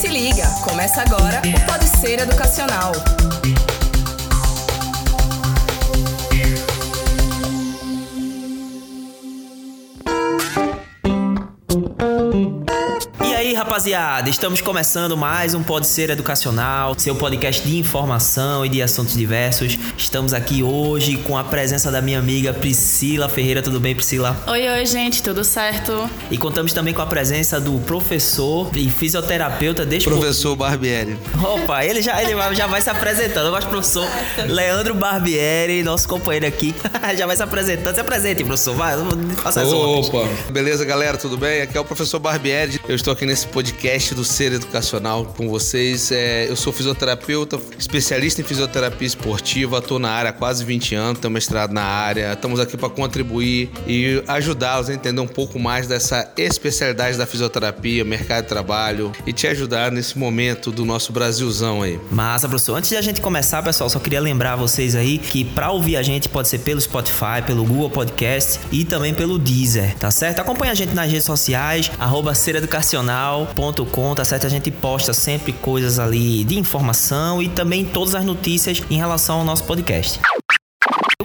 Se liga, começa agora o Pode Ser Educacional. Rapaziada, estamos começando mais um Pode Ser Educacional, seu podcast de informação e de assuntos diversos. Estamos aqui hoje com a presença da minha amiga Priscila Ferreira. Tudo bem, Priscila? Oi, oi, gente, tudo certo? E contamos também com a presença do professor e fisioterapeuta. Professor Barbieri. Opa, ele já, ele já vai se apresentando. Eu gosto do professor Leandro Barbieri, nosso companheiro aqui. já vai se apresentando. Se apresente, professor. Vai, faça as Opa, beleza, galera, tudo bem? Aqui é o professor Barbieri. Eu estou aqui nesse podcast podcast do Ser Educacional com vocês. É, eu sou fisioterapeuta, especialista em fisioterapia esportiva, estou na área há quase 20 anos, tenho mestrado na área. Estamos aqui para contribuir e ajudá-los a entender um pouco mais dessa especialidade da fisioterapia, mercado de trabalho e te ajudar nesse momento do nosso Brasilzão aí. Massa, professor. Antes de a gente começar, pessoal, só queria lembrar vocês aí que para ouvir a gente pode ser pelo Spotify, pelo Google Podcast e também pelo Deezer, tá certo? Acompanhe a gente nas redes sociais, arroba Ser Educacional com, tá certo? A gente posta sempre coisas ali de informação e também todas as notícias em relação ao nosso podcast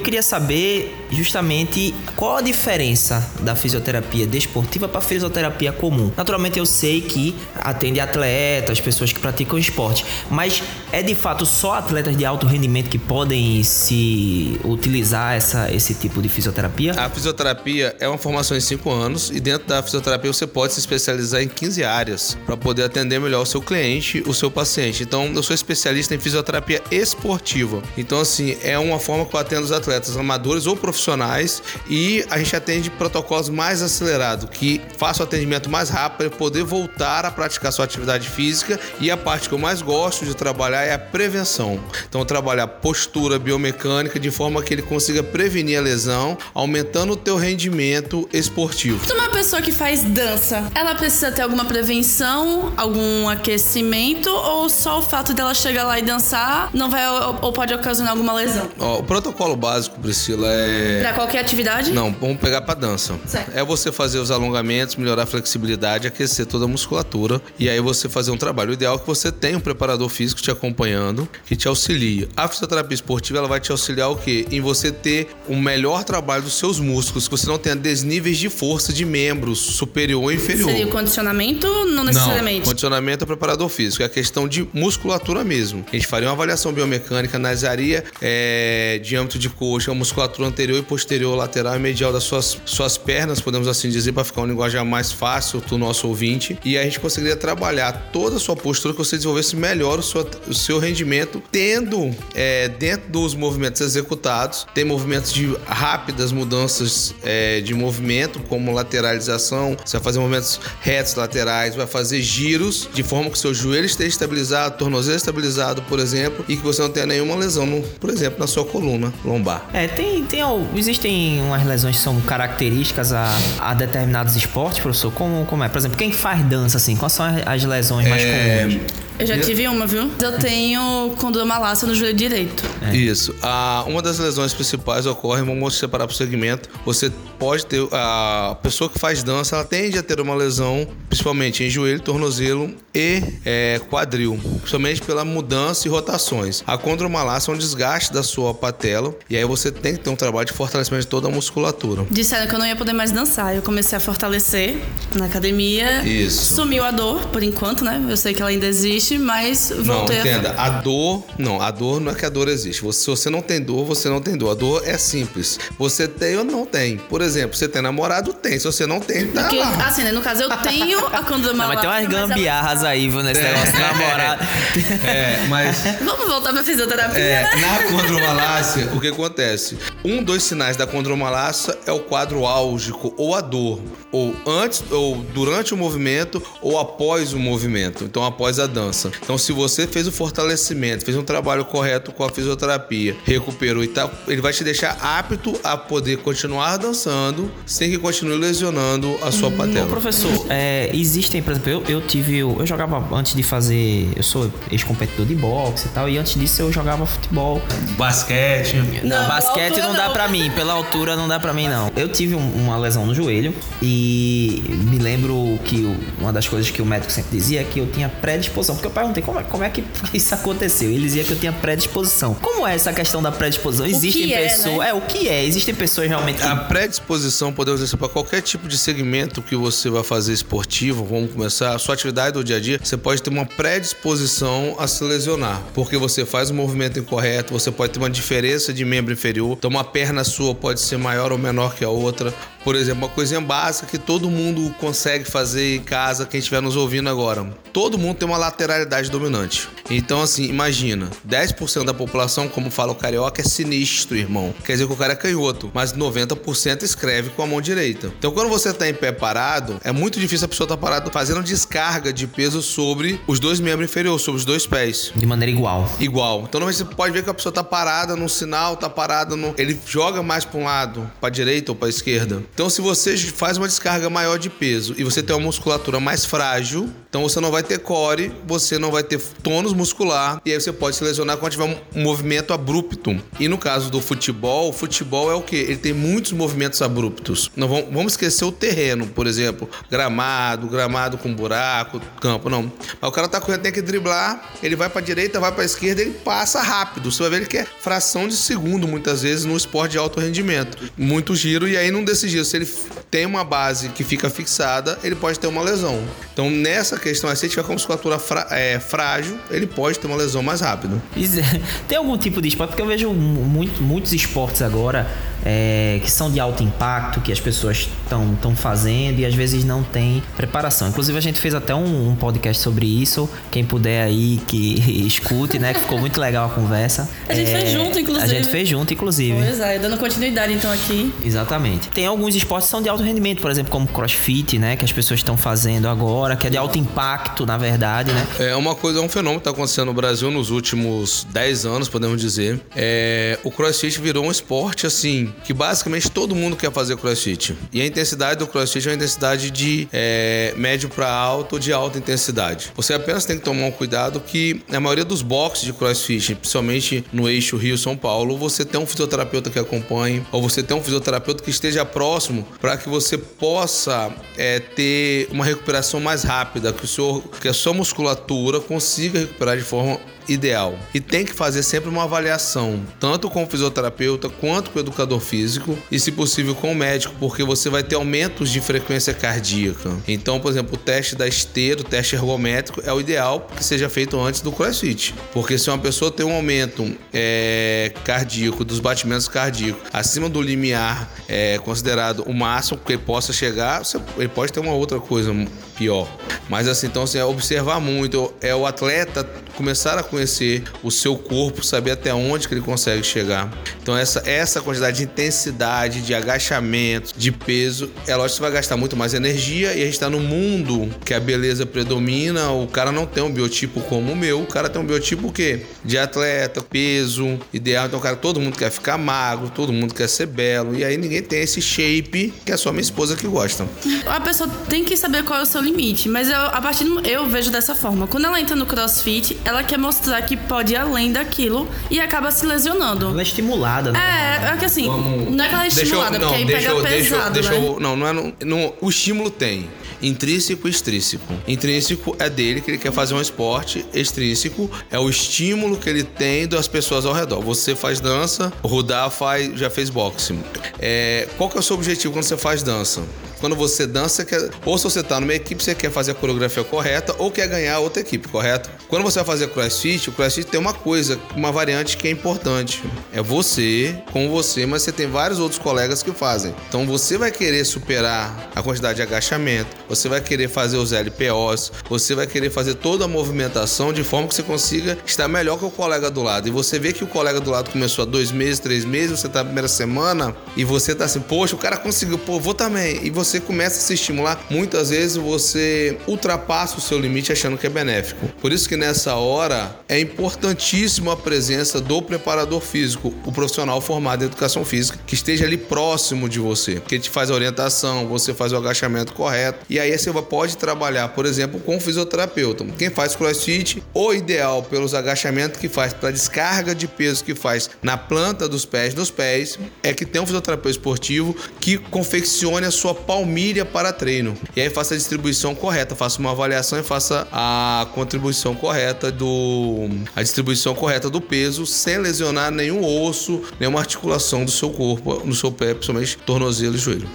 queria saber justamente qual a diferença da fisioterapia desportiva para a fisioterapia comum. Naturalmente eu sei que atende atletas, pessoas que praticam esporte, mas é de fato só atletas de alto rendimento que podem se utilizar essa, esse tipo de fisioterapia? A fisioterapia é uma formação em 5 anos e dentro da fisioterapia você pode se especializar em 15 áreas para poder atender melhor o seu cliente, o seu paciente. Então eu sou especialista em fisioterapia esportiva. Então assim, é uma forma que eu atendo os atletas atletas amadores ou profissionais e a gente atende protocolos mais acelerados, que faça o atendimento mais rápido para poder voltar a praticar sua atividade física e a parte que eu mais gosto de trabalhar é a prevenção. Então trabalhar postura biomecânica de forma que ele consiga prevenir a lesão, aumentando o teu rendimento esportivo. Então, uma pessoa que faz dança, ela precisa ter alguma prevenção, algum aquecimento ou só o fato dela chegar lá e dançar não vai ou pode ocasionar alguma lesão? Ó, o protocolo básico básico, Priscila, é. Pra qualquer atividade? Não, vamos pegar pra dança. Certo. É você fazer os alongamentos, melhorar a flexibilidade, aquecer toda a musculatura e aí você fazer um trabalho. O ideal é que você tenha um preparador físico te acompanhando, que te auxilie. A fisioterapia esportiva ela vai te auxiliar o quê? Em você ter o um melhor trabalho dos seus músculos, que você não tenha desníveis de força de membros superior ou inferior. Seria o condicionamento? Não necessariamente. Não, condicionamento é preparador físico, é a questão de musculatura mesmo. A gente faria uma avaliação biomecânica, analisaria é, diâmetro de coxa a musculatura anterior e posterior, lateral e medial das suas, suas pernas, podemos assim dizer, para ficar um linguagem mais fácil do nosso ouvinte. E a gente conseguiria trabalhar toda a sua postura que você desenvolvesse melhor o seu, o seu rendimento, tendo é, dentro dos movimentos executados, tem movimentos de rápidas mudanças é, de movimento, como lateralização, você vai fazer movimentos retos laterais, vai fazer giros de forma que seu joelho esteja estabilizado, tornozelo estabilizado, por exemplo, e que você não tenha nenhuma lesão, no, por exemplo, na sua coluna lombar. É, tem, tem, existem umas lesões que são características a, a determinados esportes, professor? Como, como é? Por exemplo, quem faz dança, assim, quais são as lesões mais é... comuns? Eu já tive uma, viu? Eu tenho condromalácia no joelho direito. É. Isso. Ah, uma das lesões principais ocorre, vamos separar para o segmento. Você pode ter. A pessoa que faz dança, ela tende a ter uma lesão, principalmente em joelho, tornozelo e é, quadril. Principalmente pela mudança e rotações. A condromalácia é um desgaste da sua patela. E aí você tem que ter um trabalho de fortalecimento de toda a musculatura. Disseram que eu não ia poder mais dançar. Eu comecei a fortalecer na academia. Isso. Sumiu a dor, por enquanto, né? Eu sei que ela ainda existe mas voltei Não, entenda. A... a dor, não, a dor não é que a dor existe. Você, se você não tem dor, você não tem dor. A dor é simples. Você tem ou não tem. Por exemplo, você tem namorado, tem. Se você não tem, tá Porque, lá. Assim, né? No caso, eu tenho a condoma. Mas tem umas gambiarras aí, viu, nesse é, negócio de namorado. É, mas... Vamos voltar pra fisioterapia, é, né? Na condromalácia, o que acontece? Um dos sinais da condromalácia é o quadro álgico ou a dor. Ou antes, ou durante o movimento, ou após o movimento. Então, após a dança. Então, se você fez o fortalecimento, fez um trabalho correto com a fisioterapia, recuperou e tal, ele vai te deixar apto a poder continuar dançando treinando sem que continue lesionando a sua patela. Ô, professor, é, existem, por exemplo, eu, eu tive. Eu jogava antes de fazer. Eu sou ex-competidor de boxe e tal, e antes disso eu jogava futebol. Basquete. Não, Basquete pela não dá não. pra mim, pela altura não dá pra mim não. Eu tive um- uma lesão no joelho e me lembro que o- uma das coisas que o médico sempre dizia é que eu tinha predisposição. Porque eu perguntei como é, como é que isso aconteceu. Ele dizia que eu tinha predisposição. Como é essa questão da predisposição? Existem é, pessoas. né? É, o que é? Existem pessoas realmente que. A predisposição, podemos dizer, para qualquer tipo de segmento que você vai fazer esportivo, vamos começar, a sua atividade do dia a dia, você pode ter uma predisposição a se lesionar, porque você faz um movimento incorreto, você pode ter uma diferença de membro inferior, então uma perna sua pode ser maior ou menor que a outra. Por exemplo, uma coisinha básica que todo mundo consegue fazer em casa, quem estiver nos ouvindo agora. Todo mundo tem uma lateralidade dominante. Então, assim, imagina, 10% da população, como fala o carioca, é sinistro, irmão. Quer dizer que o cara é canhoto, mas 90% escreve com a mão direita. Então, quando você tá em pé parado, é muito difícil a pessoa estar tá parada fazendo descarga de peso sobre os dois membros inferiores, sobre os dois pés. De maneira igual. Igual. Então você pode ver que a pessoa tá parada num sinal, tá parada no. Ele joga mais pra um lado, pra direita ou pra esquerda. Então, se você faz uma descarga maior de peso e você tem uma musculatura mais frágil, então você não vai ter core, você não vai ter tônus muscular, e aí você pode se lesionar quando tiver um movimento abrupto. E no caso do futebol, o futebol é o quê? Ele tem muitos movimentos abruptos. Não vamos, vamos esquecer o terreno, por exemplo, gramado, gramado com buraco, campo, não. Mas o cara tá correndo, tem que driblar, ele vai pra direita, vai pra esquerda, ele passa rápido. Você vai ver ele que é fração de segundo, muitas vezes, no esporte de alto rendimento. Muito giro, e aí desses giros, se ele tem uma base que fica fixada, ele pode ter uma lesão. Então, nessa questão, se ele tiver com a musculatura é, frágil, ele pode ter uma lesão mais rápido. Isso- Tem algum tipo de esporte? Porque eu vejo mu- muito, muitos esportes agora é, que são de alto impacto, que as pessoas estão fazendo e às vezes não tem preparação. Inclusive, a gente fez até um, um podcast sobre isso. Quem puder aí que escute, né? Que ficou muito legal a conversa. A gente fez junto, inclusive. A gente fez junto, inclusive. Pois é, dando continuidade então aqui. Exatamente. Tem alguns esportes que são de alto rendimento, por exemplo, como crossfit, né? Que as pessoas estão fazendo agora, que é de alto impacto, na verdade, né? É uma coisa, é um fenômeno que está acontecendo no Brasil nos últimos 10 anos, podemos dizer. É, o crossfit virou um esporte, assim, que basicamente todo mundo quer fazer crossfit. E a intensidade do crossfit é uma intensidade de é, médio para alto, de alta intensidade. Você apenas tem que tomar um cuidado que a maioria dos boxes de crossfit, principalmente no eixo Rio-São Paulo, você tem um fisioterapeuta que acompanhe, ou você tem um fisioterapeuta que esteja próximo para que você possa é, ter uma recuperação mais rápida, que, o seu, que a sua musculatura consiga recuperar de forma ideal. E tem que fazer sempre uma avaliação, tanto com o fisioterapeuta quanto com o educador físico e, se possível, com o médico, porque você vai ter aumentos de frequência cardíaca. Então, por exemplo, o teste da esteira, o teste ergométrico, é o ideal que seja feito antes do crossfit. Porque se uma pessoa tem um aumento é, cardíaco, dos batimentos cardíacos, acima do limiar é, considerado o máximo que ele possa chegar, você- ele pode ter uma outra coisa pior. Mas assim, então assim, é observar muito, é o atleta começar a conhecer o seu corpo, saber até onde que ele consegue chegar. Então essa essa quantidade de intensidade, de agachamento, de peso, é lógico que você vai gastar muito mais energia e a gente está no mundo que a beleza predomina, o cara não tem um biotipo como o meu, o cara tem um biotipo o quê? De atleta, peso, ideal, então cara, todo mundo quer ficar magro, todo mundo quer ser belo e aí ninguém tem esse shape que é só minha esposa que gosta. A pessoa tem que saber qual é o seu limite, mas eu, a partir do, eu vejo dessa forma. Quando ela entra no CrossFit, ela quer mostrar que pode ir além daquilo e acaba se lesionando. Ela é estimulada, né? É, é que assim, não é que ela é Deixa eu- estimulada, porque aí deixa pega deixa pesado, deixa né? eu- não, não é. no- no- o estímulo tem. Intrínseco e extrínseco. Intrínseco é dele, que ele quer fazer um esporte. Extrínseco é o estímulo que ele tem das pessoas ao redor. Você faz dança, o Rudá faz, já fez boxe. É, qual que é o seu objetivo quando você faz dança? Quando você dança, quer, ou se você tá numa equipe, você quer fazer a coreografia correta ou quer ganhar outra equipe, correto? Quando você vai fazer crossfit, o crossfit tem uma coisa, uma variante que é importante. É você com você, mas você tem vários outros colegas que fazem. Então você vai querer superar a quantidade de agachamento, você vai querer fazer os LPOs, você vai querer fazer toda a movimentação de forma que você consiga estar melhor que o colega do lado. E você vê que o colega do lado começou há dois meses, três meses, você tá na primeira semana e você tá assim, poxa, o cara conseguiu, pô, vou também. E você você começa a se estimular, muitas vezes você ultrapassa o seu limite achando que é benéfico. Por isso que nessa hora é importantíssimo a presença do preparador físico, o profissional formado em educação física, que esteja ali próximo de você, que te faz a orientação, você faz o agachamento correto. E aí você pode trabalhar, por exemplo, com o fisioterapeuta. Quem faz crossfit, o ideal pelos agachamentos que faz para descarga de peso que faz na planta dos pés, nos pés, é que tem um fisioterapeuta esportivo que confeccione a sua palmilha para treino. E aí faça a distribuição correta, faça uma avaliação e faça a contribuição correta do a distribuição correta do peso sem lesionar nenhum osso, nenhuma articulação do seu corpo, no seu pé, principalmente tornozelo e joelho.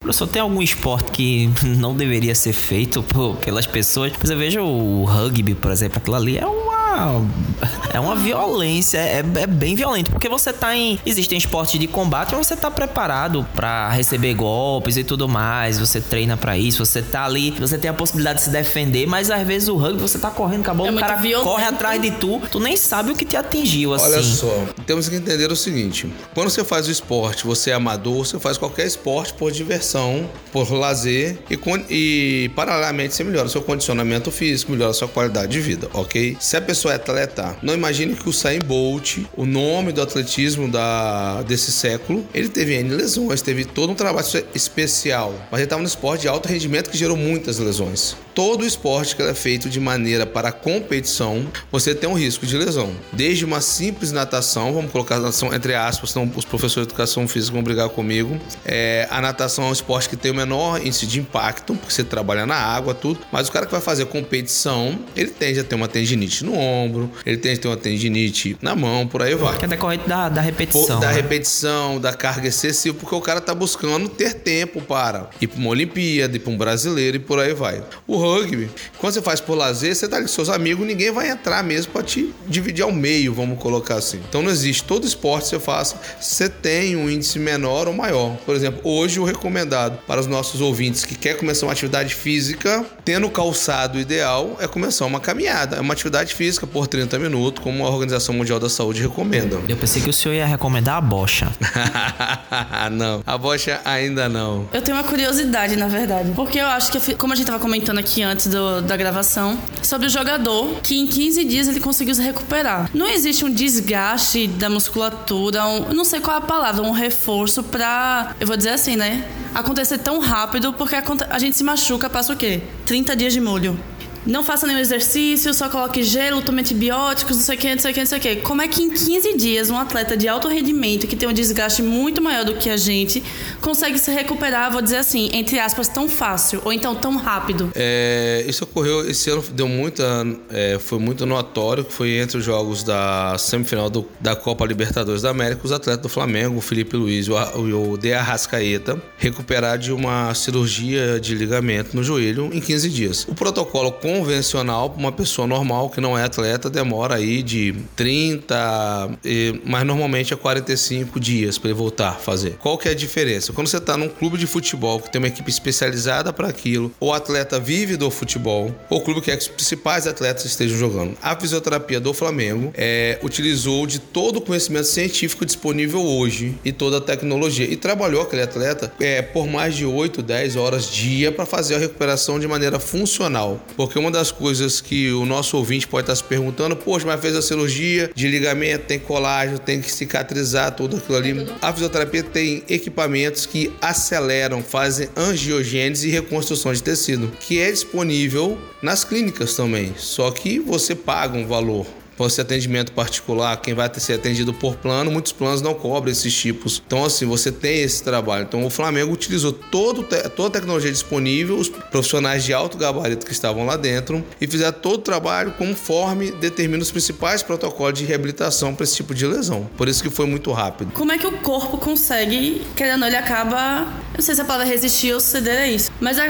Professor, tem algum esporte que não deveria ser feito por, pelas pessoas? Mas eu vejo o rugby, por exemplo, aquilo ali é uma é uma violência, é, é, bem violento, porque você tá em. Existem esportes de combate, você tá preparado para receber golpes e tudo mais, você treina para isso, você tá ali, você tem a possibilidade de se defender, mas às vezes o rugby você tá correndo com a bola, é o cara violento. corre atrás de tu, tu nem sabe o que te atingiu assim. Olha só, temos que entender o seguinte: quando você faz o esporte, você é amador, você faz qualquer esporte por diversão, por lazer e, e paralelamente você melhora o seu condicionamento físico, melhora a sua qualidade de vida, ok? Se a pessoa é atleta, não imagine que o Usain Bolt, o nome do atletismo da, desse século, ele teve N lesões, teve todo um trabalho especial, mas ele estava no esporte de alto rendimento que gerou muitas lesões. Todo esporte que é feito de maneira para competição, você tem um risco de lesão. Desde uma simples natação, vamos colocar a natação entre aspas, senão os professores de educação física vão brigar comigo. É, a natação é um esporte que tem o menor índice de impacto, porque você trabalha na água, tudo. Mas o cara que vai fazer competição, ele tende a ter uma tendinite no ombro, ele tende a ter uma tendinite na mão, por aí vai. Que é decorrente da, da repetição. Da né? repetição, da carga excessiva, porque o cara tá buscando ter tempo para ir para uma Olimpíada, ir para um brasileiro e por aí vai. O rugby, quando você faz por lazer, você tá com seus amigos, ninguém vai entrar mesmo para te dividir ao meio, vamos colocar assim. Então não existe. Todo esporte que você faça, você tem um índice menor ou maior. Por exemplo, hoje o recomendado para os nossos ouvintes que quer começar uma atividade física, tendo calçado ideal, é começar uma caminhada. É uma atividade física por 30 minutos, como a Organização Mundial da Saúde recomenda. Eu pensei que o senhor ia recomendar a bocha. não, a bocha ainda não. Eu tenho uma curiosidade, na verdade. Porque eu acho que, como a gente estava comentando aqui antes do, da gravação, sobre o jogador que em 15 dias ele conseguiu se recuperar. Não existe um desgaste da musculatura, um, não sei qual é a palavra, um reforço pra, eu vou dizer assim, né? Acontecer tão rápido, porque a, a gente se machuca, passa o quê? 30 dias de molho não faça nenhum exercício, só coloque gelo, tome antibióticos, não sei o que, não sei o que, não sei o que. Como é que em 15 dias um atleta de alto rendimento, que tem um desgaste muito maior do que a gente, consegue se recuperar, vou dizer assim, entre aspas, tão fácil, ou então tão rápido? É, isso ocorreu esse ano, deu muita. É, foi muito notório, foi entre os jogos da semifinal do, da Copa Libertadores da América, os atletas do Flamengo, o Felipe Luiz e o, o De Arrascaeta, recuperar de uma cirurgia de ligamento no joelho em 15 dias. O protocolo com convencional uma pessoa normal que não é atleta demora aí de 30, mas normalmente é 45 dias para ele voltar a fazer. Qual que é a diferença? Quando você está num clube de futebol que tem uma equipe especializada para aquilo, o atleta vive do futebol, o clube quer que os principais atletas estejam jogando. A fisioterapia do Flamengo é, utilizou de todo o conhecimento científico disponível hoje e toda a tecnologia e trabalhou aquele atleta é, por mais de 8, 10 horas dia para fazer a recuperação de maneira funcional, porque uma das coisas que o nosso ouvinte pode estar se perguntando, poxa, mas fez a cirurgia de ligamento, tem colágeno, tem que cicatrizar tudo aquilo ali. A fisioterapia tem equipamentos que aceleram, fazem angiogênese e reconstrução de tecido, que é disponível nas clínicas também, só que você paga um valor pode ser atendimento particular, quem vai ser atendido por plano, muitos planos não cobram esses tipos. Então, assim, você tem esse trabalho. Então, o Flamengo utilizou todo, toda a tecnologia disponível, os profissionais de alto gabarito que estavam lá dentro e fizeram todo o trabalho conforme determina os principais protocolos de reabilitação para esse tipo de lesão. Por isso que foi muito rápido. Como é que o corpo consegue, querendo ele acaba, não sei se a palavra resistir ou ceder a isso, mas a,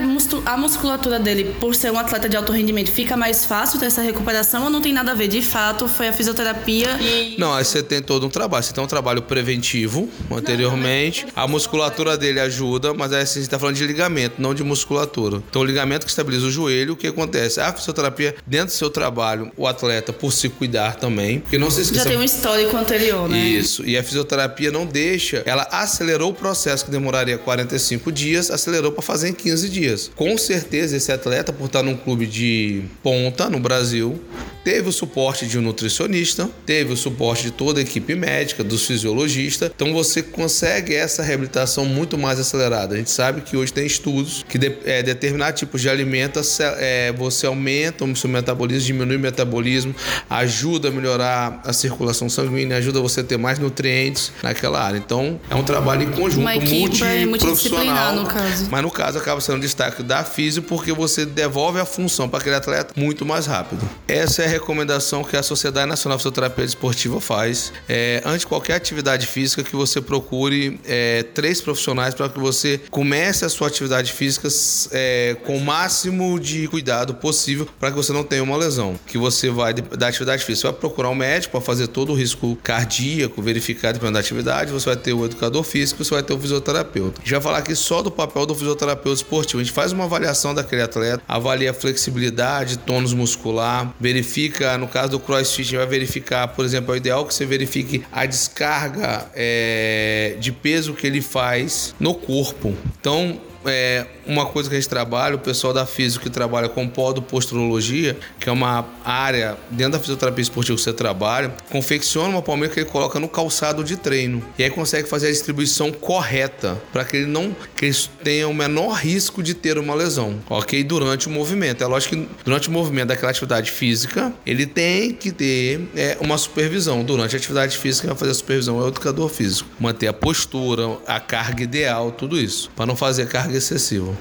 a musculatura dele, por ser um atleta de alto rendimento, fica mais fácil ter essa recuperação ou não tem nada a ver de fato? Fato foi a fisioterapia e... Não, aí você tem todo um trabalho. Você tem um trabalho preventivo anteriormente. A musculatura dele ajuda, mas aí assim, a gente tá falando de ligamento, não de musculatura. Então, o ligamento que estabiliza o joelho, o que acontece? A fisioterapia, dentro do seu trabalho, o atleta, por se cuidar também, porque não se esqueça... Já tem um histórico anterior, né? Isso. E a fisioterapia não deixa... Ela acelerou o processo que demoraria 45 45 dias, acelerou para fazer em 15 dias. Com certeza, esse atleta, por estar num clube de ponta no Brasil, teve o suporte de um nutricionista, teve o suporte de toda a equipe médica, dos fisiologistas. Então você consegue essa reabilitação muito mais acelerada. A gente sabe que hoje tem estudos que de, é, determinado tipo de alimento é, você aumenta o seu metabolismo, diminui o metabolismo, ajuda a melhorar a circulação sanguínea, ajuda você a ter mais nutrientes naquela área. Então é um trabalho em conjunto, Uma multiprofissional. No caso. Mas no caso acaba sendo destaque da física porque você devolve a função para aquele atleta muito mais rápido. Essa é a recomendação que a Sociedade Nacional de Fisioterapia Esportiva faz. É, antes de qualquer atividade física, que você procure é, três profissionais para que você comece a sua atividade física é, com o máximo de cuidado possível para que você não tenha uma lesão. Que você vai da atividade física, você vai procurar um médico para fazer todo o risco cardíaco, verificar dependendo da atividade, você vai ter o educador físico, você vai ter o fisioterapeuta. Vai falar aqui só do papel do fisioterapeuta esportivo. A gente faz uma avaliação daquele atleta, avalia a flexibilidade, tônus muscular, verifica, no caso do crossfit, vai verificar, por exemplo, é o ideal que você verifique a descarga é, de peso que ele faz no corpo. Então, é, uma coisa que a gente trabalha, o pessoal da física que trabalha com podoposturologia, que é uma área dentro da fisioterapia esportiva que você trabalha, confecciona uma palmeira que ele coloca no calçado de treino. E aí consegue fazer a distribuição correta para que ele não que ele tenha o menor risco de ter uma lesão, ok? Durante o movimento. É lógico que durante o movimento daquela atividade física, ele tem que ter é, uma supervisão. Durante a atividade física, vai fazer a supervisão é o educador físico. Manter a postura, a carga ideal, tudo isso, para não fazer carga excessiva.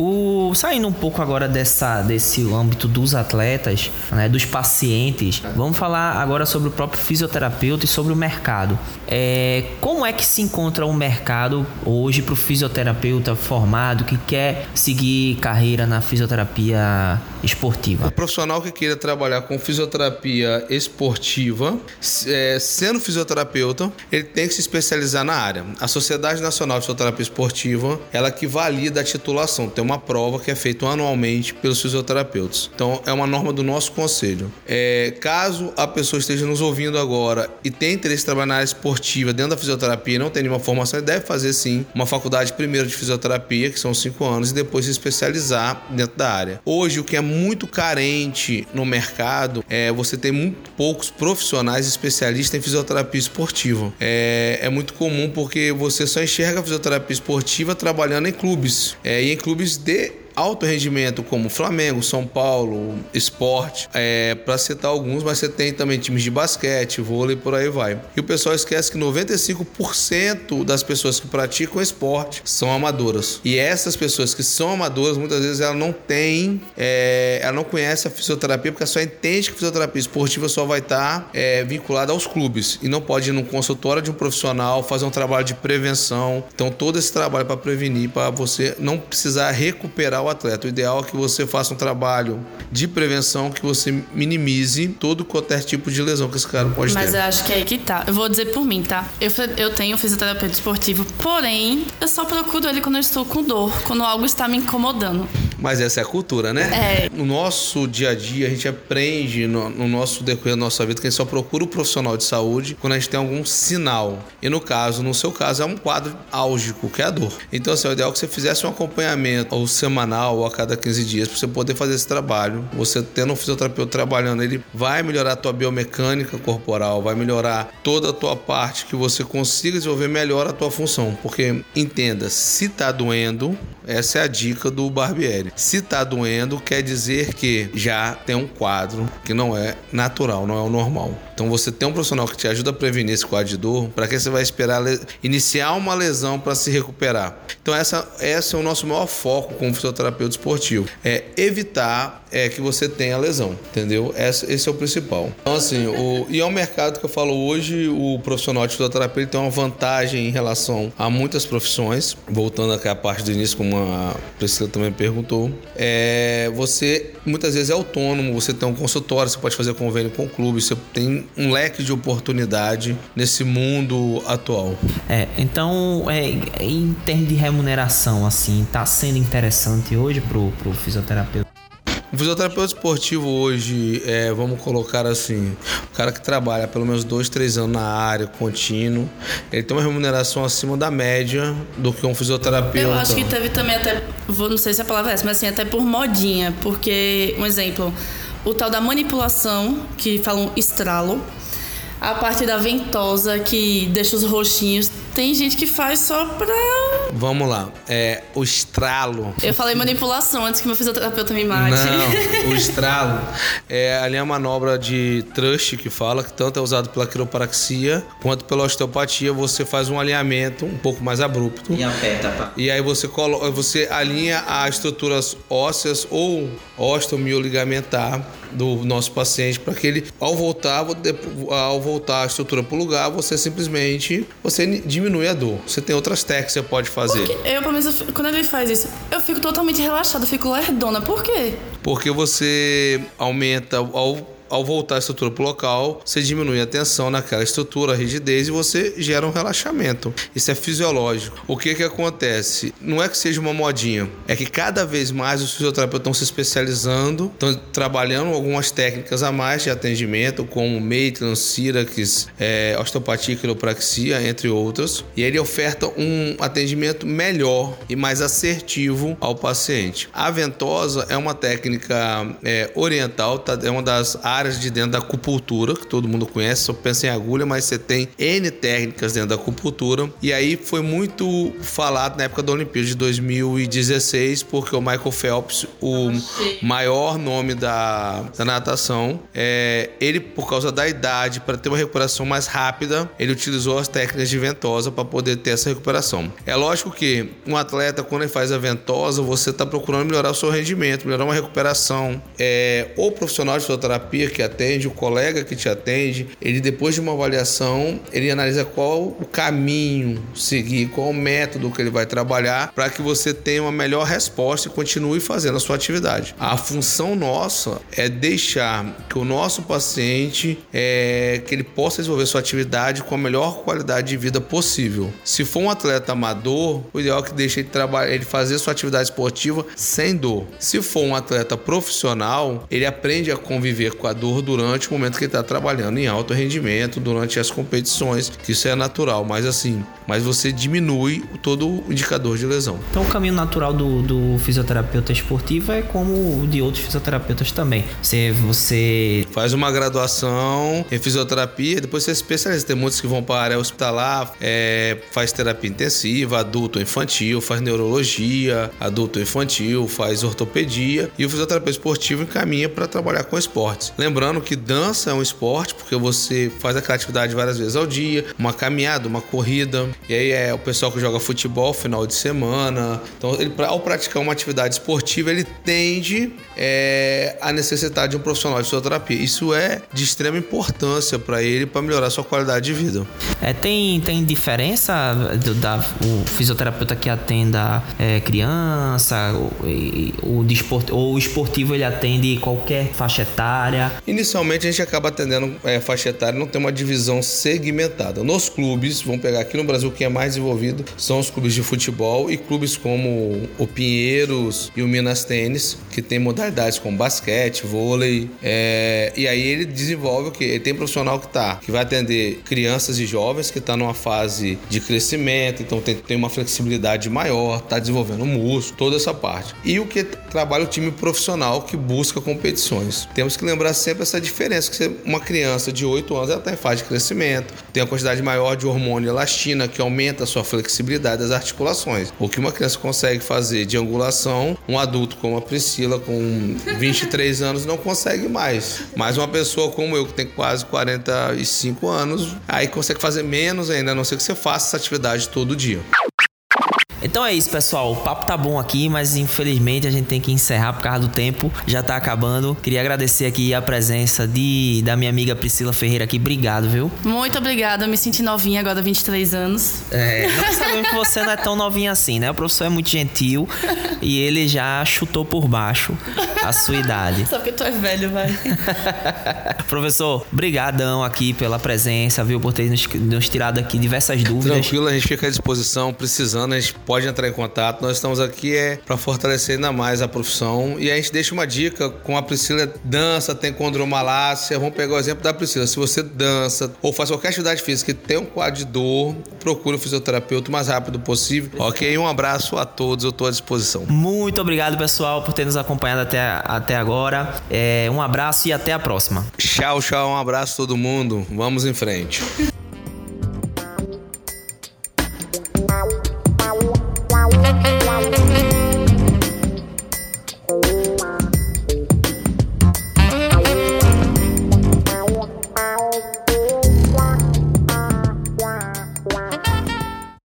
O, saindo um pouco agora dessa, desse âmbito dos atletas, né, dos pacientes, vamos falar agora sobre o próprio fisioterapeuta e sobre o mercado. É, como é que se encontra o um mercado hoje para o fisioterapeuta formado que quer seguir carreira na fisioterapia esportiva? O profissional que queira trabalhar com fisioterapia esportiva, é, sendo fisioterapeuta, ele tem que se especializar na área. A Sociedade Nacional de Fisioterapia Esportiva, ela que valida a titulação. Tem uma prova que é feita anualmente pelos fisioterapeutas. Então, é uma norma do nosso conselho. É, caso a pessoa esteja nos ouvindo agora e tenha interesse em trabalhar na área esportiva dentro da fisioterapia e não tem nenhuma formação, deve fazer sim uma faculdade primeiro de fisioterapia, que são cinco anos, e depois se especializar dentro da área. Hoje, o que é muito carente no mercado é você ter muito poucos profissionais especialistas em fisioterapia esportiva. É, é muito comum porque você só enxerga a fisioterapia esportiva trabalhando em clubes. É, e em clubes で alto rendimento como Flamengo, São Paulo, esporte, é, para citar alguns, mas você tem também times de basquete, vôlei, por aí vai. E o pessoal esquece que 95% das pessoas que praticam esporte são amadoras. E essas pessoas que são amadoras, muitas vezes ela não tem, é, ela não conhece a fisioterapia, porque ela só entende que a fisioterapia esportiva só vai estar tá, é, vinculada aos clubes e não pode ir num consultório de um profissional, fazer um trabalho de prevenção. Então, todo esse trabalho para prevenir, para você não precisar recuperar o atleta. O ideal é que você faça um trabalho de prevenção que você minimize todo qualquer tipo de lesão que esse cara pode Mas ter. Mas eu acho que é aí que tá. Eu vou dizer por mim, tá? Eu, eu tenho fisioterapeuta esportivo, porém, eu só procuro ele quando eu estou com dor, quando algo está me incomodando. Mas essa é a cultura, né? É. No nosso dia a dia, a gente aprende no, no nosso decorrer da nossa vida que a gente só procura o profissional de saúde quando a gente tem algum sinal. E no caso, no seu caso, é um quadro álgico, que é a dor. Então, assim, o ideal é que você fizesse um acompanhamento ou semanal ou a cada 15 dias para você poder fazer esse trabalho. Você tendo um fisioterapeuta trabalhando, ele vai melhorar a tua biomecânica corporal, vai melhorar toda a tua parte que você consiga desenvolver melhor a tua função. Porque entenda, se tá doendo, essa é a dica do Barbieri. Se tá doendo, quer dizer que já tem um quadro que não é natural, não é o normal. Então você tem um profissional que te ajuda a prevenir esse quadro de dor, para que você vai esperar iniciar uma lesão para se recuperar. Então essa, essa é o nosso maior foco como fisioterapeuta esportivo, é evitar é, que você tenha lesão, entendeu? Esse, esse é o principal. Então assim, o, e é mercado que eu falo hoje, o profissional de fisioterapia tem uma vantagem em relação a muitas profissões, voltando aqui à parte do início, como a Priscila também perguntou, é, você muitas vezes é autônomo, você tem um consultório, você pode fazer convênio com o clube, você tem um leque de oportunidade nesse mundo atual. É, então, é, em termos de remuneração, assim, tá sendo interessante hoje pro, pro fisioterapeuta? O fisioterapeuta esportivo hoje, é, vamos colocar assim, o cara que trabalha pelo menos dois, três anos na área, contínuo, ele tem uma remuneração acima da média do que um fisioterapeuta. Eu acho que teve também até, vou, não sei se a palavra é essa, mas assim, até por modinha, porque, um exemplo, o tal da manipulação, que falam estralo, a parte da ventosa que deixa os roxinhos. Tem gente que faz só pra. Vamos lá. É, o estralo. Eu falei manipulação antes que meu fisioterapeuta me mate. Não, o estralo é ali a manobra de trust que fala, que tanto é usado pela quiropraxia quanto pela osteopatia. Você faz um alinhamento um pouco mais abrupto. E aperta, pá. E aí você, coloca, você alinha as estruturas ósseas ou osteomiogamentar do nosso paciente para que ele, ao voltar, ao voltar a estrutura para o lugar, você simplesmente você diminui a dor. Você tem outras técnicas que você pode fazer. Porque eu, pelo menos, quando ele faz isso, eu fico totalmente relaxada, eu fico lerdona. Por quê? Porque você aumenta ao ao voltar a estrutura para o local, você diminui a tensão naquela estrutura, a rigidez e você gera um relaxamento. Isso é fisiológico. O que que acontece? Não é que seja uma modinha, é que cada vez mais os fisioterapeutas estão se especializando, estão trabalhando algumas técnicas a mais de atendimento, como Maitland, Sirax, é, osteopatia, quiropraxia, entre outras. E ele oferta um atendimento melhor e mais assertivo ao paciente. A ventosa é uma técnica é, oriental, tá? é uma das áreas áreas de dentro da acupuntura, que todo mundo conhece, só pensa em agulha, mas você tem N técnicas dentro da acupuntura. E aí foi muito falado na época da Olimpíada de 2016, porque o Michael Phelps, o maior nome da, da natação, é, ele, por causa da idade, para ter uma recuperação mais rápida, ele utilizou as técnicas de ventosa para poder ter essa recuperação. É lógico que um atleta, quando ele faz a ventosa, você está procurando melhorar o seu rendimento, melhorar uma recuperação. É, ou profissional de fisioterapia que atende, o colega que te atende, ele depois de uma avaliação, ele analisa qual o caminho seguir, qual o método que ele vai trabalhar para que você tenha uma melhor resposta e continue fazendo a sua atividade. A função nossa é deixar que o nosso paciente é, que ele possa desenvolver sua atividade com a melhor qualidade de vida possível. Se for um atleta amador, o ideal é que deixe ele trabalhar, ele fazer sua atividade esportiva sem dor. Se for um atleta profissional, ele aprende a conviver com a dor durante o momento que ele está trabalhando em alto rendimento, durante as competições, que isso é natural, mas assim, mas você diminui todo o indicador de lesão. Então o caminho natural do, do fisioterapeuta esportivo é como o de outros fisioterapeutas também. Você, você faz uma graduação em fisioterapia, depois você é especializa. Tem muitos que vão para a área hospitalar, é, faz terapia intensiva, adulto infantil, faz neurologia, adulto infantil, faz ortopedia e o fisioterapeuta esportivo encaminha para trabalhar com esportes. Lembrando que dança é um esporte, porque você faz aquela atividade várias vezes ao dia, uma caminhada, uma corrida. E aí é o pessoal que joga futebol final de semana. Então, ele, ao praticar uma atividade esportiva, ele tende é, a necessitar de um profissional de fisioterapia. Isso é de extrema importância para ele para melhorar sua qualidade de vida. É, tem, tem diferença do, da, o fisioterapeuta que atenda é, criança, o, o, ou o esportivo ele atende qualquer faixa etária? Inicialmente a gente acaba atendendo é, faixa etária, não tem uma divisão segmentada. Nos clubes, vamos pegar aqui no Brasil, quem é mais desenvolvido são os clubes de futebol e clubes como o Pinheiros e o Minas Tênis, que tem modalidades como basquete, vôlei. É, e aí ele desenvolve o que? Ele tem profissional que tá, que vai atender crianças e jovens que está numa fase de crescimento, então tem, tem uma flexibilidade maior, está desenvolvendo músculo, toda essa parte. E o que trabalha o time profissional que busca competições. Temos que lembrar sempre essa diferença, que uma criança de 8 anos ela está em fase de crescimento, tem uma quantidade maior de hormônio elastina que aumenta a sua flexibilidade das articulações. O que uma criança consegue fazer de angulação, um adulto como a Priscila com 23 anos não consegue mais. Mas uma pessoa como eu que tem quase 45 anos, aí consegue fazer menos ainda, a não ser que você faça essa atividade todo dia. Então é isso, pessoal. O papo tá bom aqui, mas infelizmente a gente tem que encerrar por causa do tempo. Já tá acabando. Queria agradecer aqui a presença de da minha amiga Priscila Ferreira aqui. Obrigado, viu? Muito obrigada. Eu me senti novinha agora, 23 anos. É, nós sabemos que você não é tão novinha assim, né? O professor é muito gentil e ele já chutou por baixo a sua idade. Só porque tu é velho, vai. Professor, brigadão aqui pela presença, viu? Por ter nos, nos tirado aqui diversas dúvidas. Tranquilo, a gente fica à disposição, precisando, a gente pode entrar em contato. Nós estamos aqui é para fortalecer ainda mais a profissão. E a gente deixa uma dica com a Priscila dança, tem condromalácia. Vamos pegar o exemplo da Priscila. Se você dança ou faz qualquer atividade física e tem um quadro de dor, procure o fisioterapeuta o mais rápido possível. Ok? Um abraço a todos, eu estou à disposição. Muito obrigado, pessoal, por ter nos acompanhado até, até agora. É, um abraço e até a próxima. Tchau, tchau, um abraço a todo mundo. Vamos em frente.